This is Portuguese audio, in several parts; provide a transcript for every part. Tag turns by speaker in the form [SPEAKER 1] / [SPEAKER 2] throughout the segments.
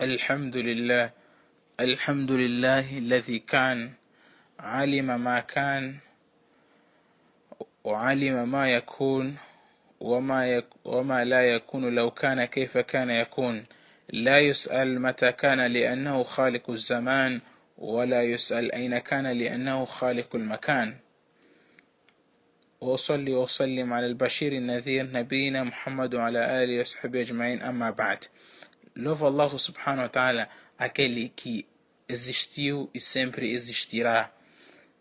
[SPEAKER 1] الحمد لله الحمد لله الذي كان علم ما كان وعلم ما يكون وما, يك وما لا يكون لو كان كيف كان يكون. لا يسأل متى كان لأنه خالق الزمان ولا يسأل أين كان لأنه خالق المكان. وأصلي وأسلم على البشير النذير نبينا محمد وعلى آله وصحبه أجمعين أما بعد. Louva Allah subhanahu wa ta'ala, aquele que existiu e sempre existirá.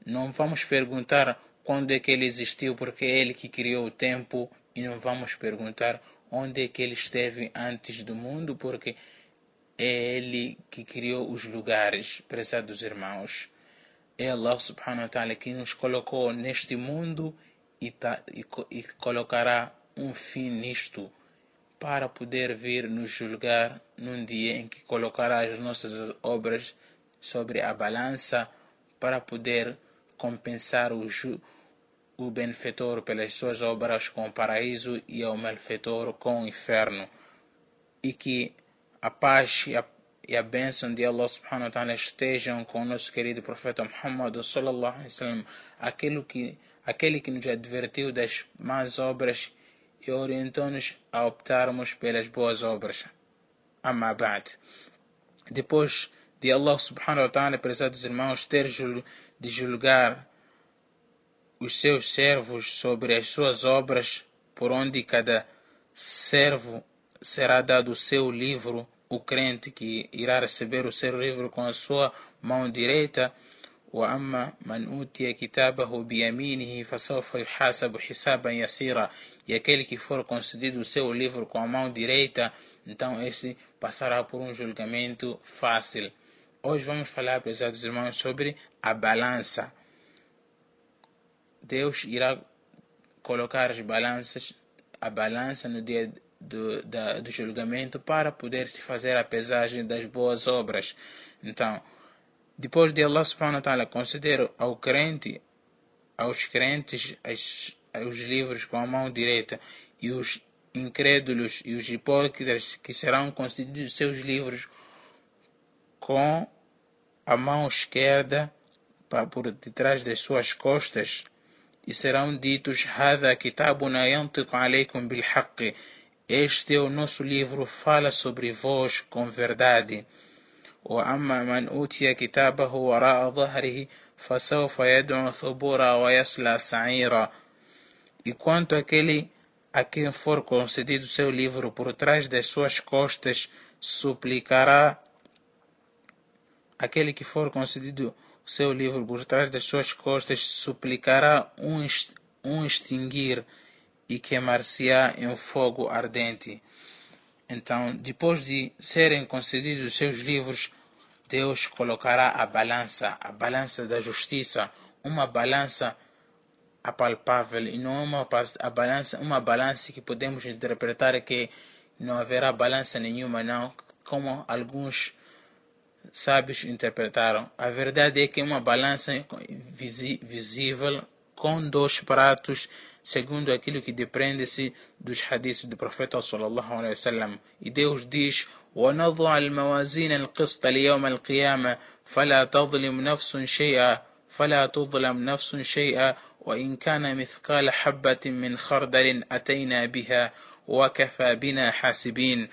[SPEAKER 1] Não vamos perguntar quando é que ele existiu, porque é ele que criou o tempo, e não vamos perguntar onde é que ele esteve antes do mundo, porque é ele que criou os lugares, prezados irmãos. É Allah subhanahu wa ta'ala que nos colocou neste mundo e, tá, e, e colocará um fim nisto para poder vir nos julgar num dia em que colocará as nossas obras sobre a balança para poder compensar o, o benfeitor pelas suas obras com o paraíso e o malfeitor com o inferno. E que a paz e a, e a bênção de Allah subhanahu wa ta'ala estejam com o nosso querido profeta Muhammad sallallahu alaihi wasallam, aquele que, aquele que nos advertiu das más obras e orientou-nos a optarmos pelas boas obras. Amma ba'd. Depois de Allah subhanahu wa ta'ala, prezados irmãos, ter de julgar os seus servos sobre as suas obras, por onde cada servo será dado o seu livro, o crente que irá receber o seu livro com a sua mão direita, وأما من أوتي كتابه بيمينه فسوف يحاسب حسابا يسيرا e aquele que for concedido o seu livro com a mão direita então esse passará por um julgamento fácil hoje vamos falar prezados irmãos sobre a balança Deus irá colocar as balanças a balança no dia do, da, do julgamento para poder se fazer a pesagem das boas obras então depois de Allah subhanahu wa ta'ala conceder ao crente, aos crentes, as, os livros com a mão direita e os incrédulos e os hipócritas que serão concedidos seus livros com a mão esquerda para por detrás das suas costas e serão ditos Este é o nosso livro, fala sobre vós com verdade. وأما من أوتي كتابه وراء ظهره فسوف يدعو ثبورا ويصلى سعيرا E quanto aquele a quem for concedido seu livro por trás das suas costas, suplicará aquele que for concedido seu livro por trás das suas costas, suplicará um, um extinguir e queimar-se-á em um fogo ardente. Então, depois de serem concedidos seus livros, Deus colocará a balança, a balança da justiça, uma balança apalpável e não uma a balança, uma balança que podemos interpretar que não haverá balança nenhuma, não, como alguns sábios interpretaram. A verdade é que uma balança visível com dois pratos, segundo aquilo que depende-se dos hadiths do profeta sallallahu alaihi wasallam. E Deus diz: ونضع الموازين القسط ليوم القيامة فلا تظلم نفس شيئا فلا تظلم نفس شيئا وإن كان مثقال حبة من خردل أتينا بها وكفى بنا حاسبين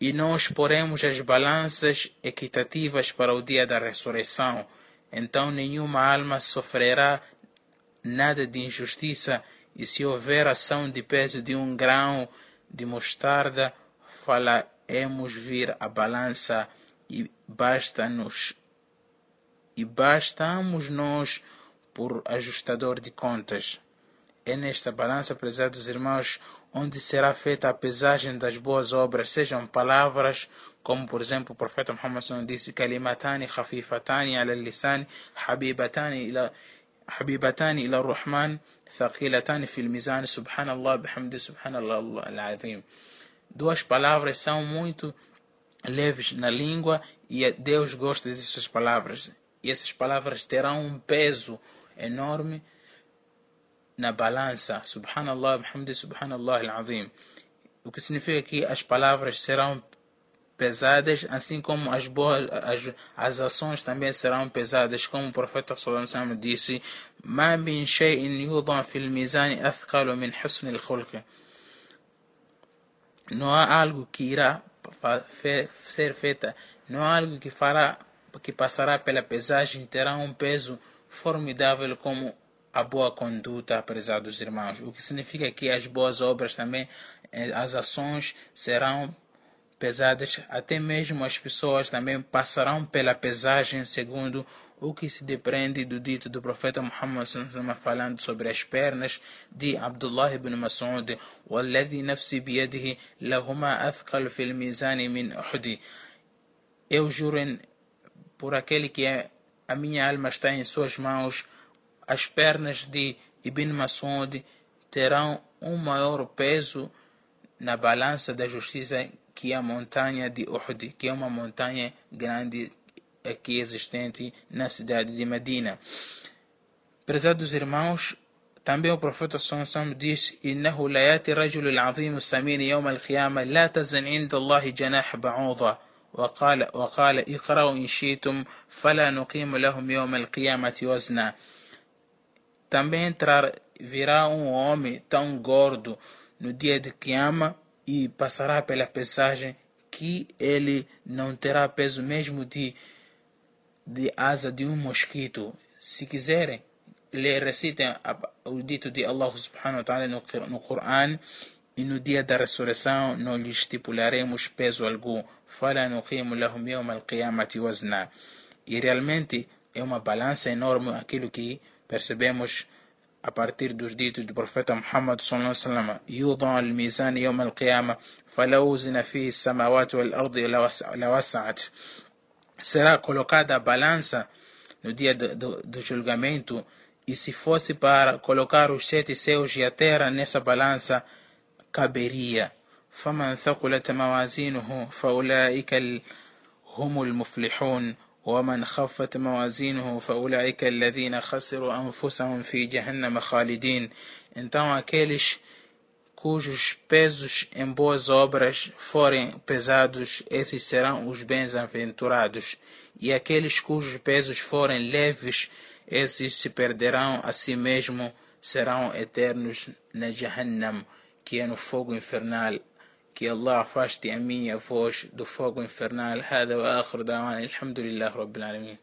[SPEAKER 1] e nós poremos as balanças equitativas para o dia da ressurreição. Então nenhuma alma sofrerá nada de injustiça, e se houver ação de peso de um grão de mostarda, fala, hemos vir a balança e basta-nos e bastamos nós por ajustador de contas. É nesta balança, prezados irmãos, onde será feita a pesagem das boas obras, sejam palavras, como por exemplo o profeta Muhammad disse, Kalimatani, Khafifatani, Alalisan, Habibatani, ila, Habibatani, ila Rahman, Thakilatani, Filmizani, Subhanallah, bihamdi, Subhanallah, Al-Azim duas palavras são muito leves na língua e Deus gosta dessas palavras. E essas palavras terão um peso enorme na balança. Subhanallah, bihamdi, subhanallah al-azim. O que significa que as palavras serão pesadas, assim como as boas as, as ações também serão pesadas, como o profeta sallallahu disse: "Ma min shay'in yudhan fil mizan athqalu min husn al Não há algo que irá ser feita, não há algo que fará que passará pela pesagem terá um peso formidável como a boa conduta, prezados irmãos. O que significa que as boas obras também, eh, as ações serão pesadas, até mesmo as pessoas também passarão pela pesagem, segundo o que se depreende do dito do profeta Muhammad falando sobre as pernas de Abdullah ibn Mas'ud والذي نفسي بيده لهما أثقل في الميزان من أحد eu juro por aquele que é, a minha alma está em suas mãos as pernas de Ibn Mas'ud terão um maior peso na balança da justiça que a montanha de Uhud, que é uma montanha grande aqui existente na cidade de Medina. Prezados irmãos, também o profeta Sallallahu diz: "Innahu la yati rajul al-azim as-samin yawm al-qiyamah la tazan 'inda Allah janah ba'udha." وقال وقال اقرأوا إن شئتم فلا نقيم لهم يوم القيامة وزنا também entrar, virá um homem tão gordo no dia de Qiyama e passará pela pesagem que ele não terá peso mesmo de, de asa de um mosquito. Se quiserem, lhe recitem o dito de Allah subhanahu wa ta'ala no, no Coran e no dia da ressurreição não lhe estipularemos peso algum. Fala nuqimu lahum yawm al-qiyamati wazna. E realmente é uma balança enorme aquilo que percebemos a partir dos ditos do profeta Muhammad sallallahu alaihi wasallam يوضع الميزان يوم القيامة فلو وزن فيه السماوات والأرض لوسعت será colocada a balança no dia do, do, do, julgamento e se fosse para colocar os sete céus e a terra nessa balança caberia فمن ثقلت موازينه فأولئك هم المفلحون ومن خفت موازينه فأولئك الذين خسروا أنفسهم في جهنم خالدين então aqueles cujos pesos em boas obras forem pesados esses serão os bem-aventurados e aqueles cujos pesos forem leves esses se perderão a si mesmo serão eternos na Jahannam que é no fogo infernal كي الله عفاشتي أمي يا فوش دفوق إنفرنال هذا وآخر دعوان الحمد لله رب العالمين.